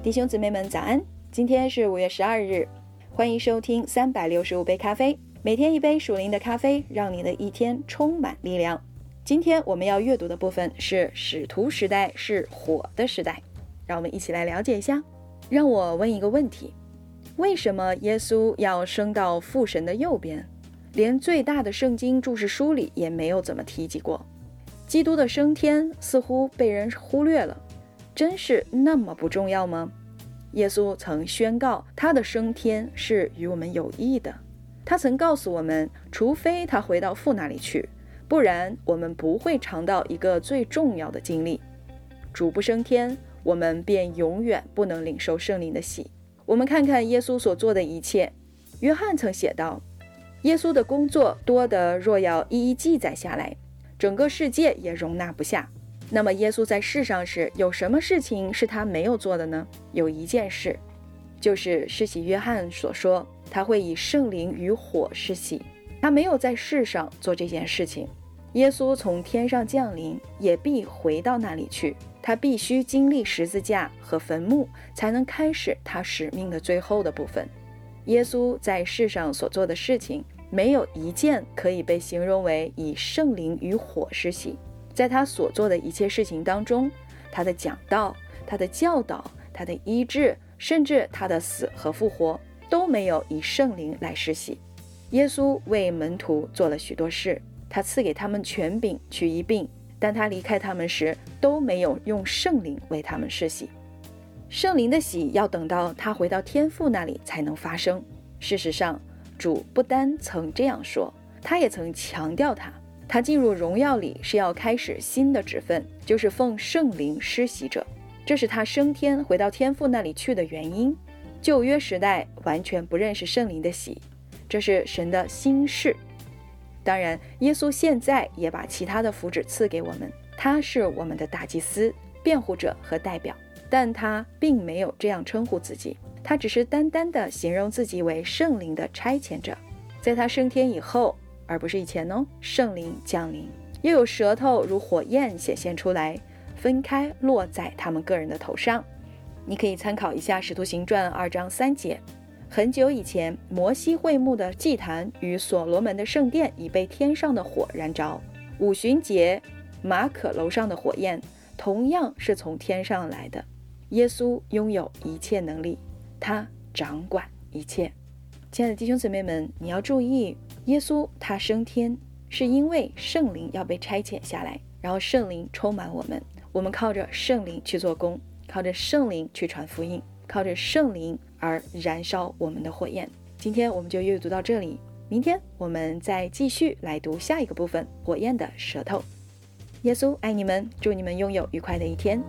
弟兄姊妹们，早安！今天是五月十二日，欢迎收听三百六十五杯咖啡，每天一杯属灵的咖啡，让你的一天充满力量。今天我们要阅读的部分是使徒时代是火的时代，让我们一起来了解一下。让我问一个问题：为什么耶稣要升到父神的右边？连最大的圣经注释书里也没有怎么提及过。基督的升天似乎被人忽略了，真是那么不重要吗？耶稣曾宣告他的升天是与我们有益的。他曾告诉我们，除非他回到父那里去，不然我们不会尝到一个最重要的经历。主不升天，我们便永远不能领受圣灵的喜。我们看看耶稣所做的一切。约翰曾写道：“耶稣的工作多得若要一一记载下来。”整个世界也容纳不下。那么，耶稣在世上时有什么事情是他没有做的呢？有一件事，就是施洗约翰所说他会以圣灵与火施洗。他没有在世上做这件事情。耶稣从天上降临，也必回到那里去。他必须经历十字架和坟墓，才能开始他使命的最后的部分。耶稣在世上所做的事情。没有一件可以被形容为以圣灵与火施洗。在他所做的一切事情当中，他的讲道、他的教导、他的医治，甚至他的死和复活，都没有以圣灵来施洗。耶稣为门徒做了许多事，他赐给他们权柄去医病，但他离开他们时都没有用圣灵为他们施洗。圣灵的洗要等到他回到天父那里才能发生。事实上。主不单曾这样说，他也曾强调他，他进入荣耀里是要开始新的职分，就是奉圣灵施洗者，这是他升天回到天父那里去的原因。旧约时代完全不认识圣灵的洗，这是神的心事。当然，耶稣现在也把其他的福祉赐给我们，他是我们的大祭司、辩护者和代表，但他并没有这样称呼自己。他只是单单的形容自己为圣灵的差遣者，在他升天以后，而不是以前哦。圣灵降临，又有舌头如火焰显现出来，分开落在他们个人的头上。你可以参考一下《使徒行传》二章三节。很久以前，摩西会幕的祭坛与所罗门的圣殿已被天上的火燃着。五旬节，马可楼上的火焰同样是从天上来的。耶稣拥有一切能力。他掌管一切，亲爱的弟兄姊妹们，你要注意，耶稣他升天是因为圣灵要被差遣下来，然后圣灵充满我们，我们靠着圣灵去做工，靠着圣灵去传福音，靠着圣灵而燃烧我们的火焰。今天我们就阅读到这里，明天我们再继续来读下一个部分——火焰的舌头。耶稣爱你们，祝你们拥有愉快的一天。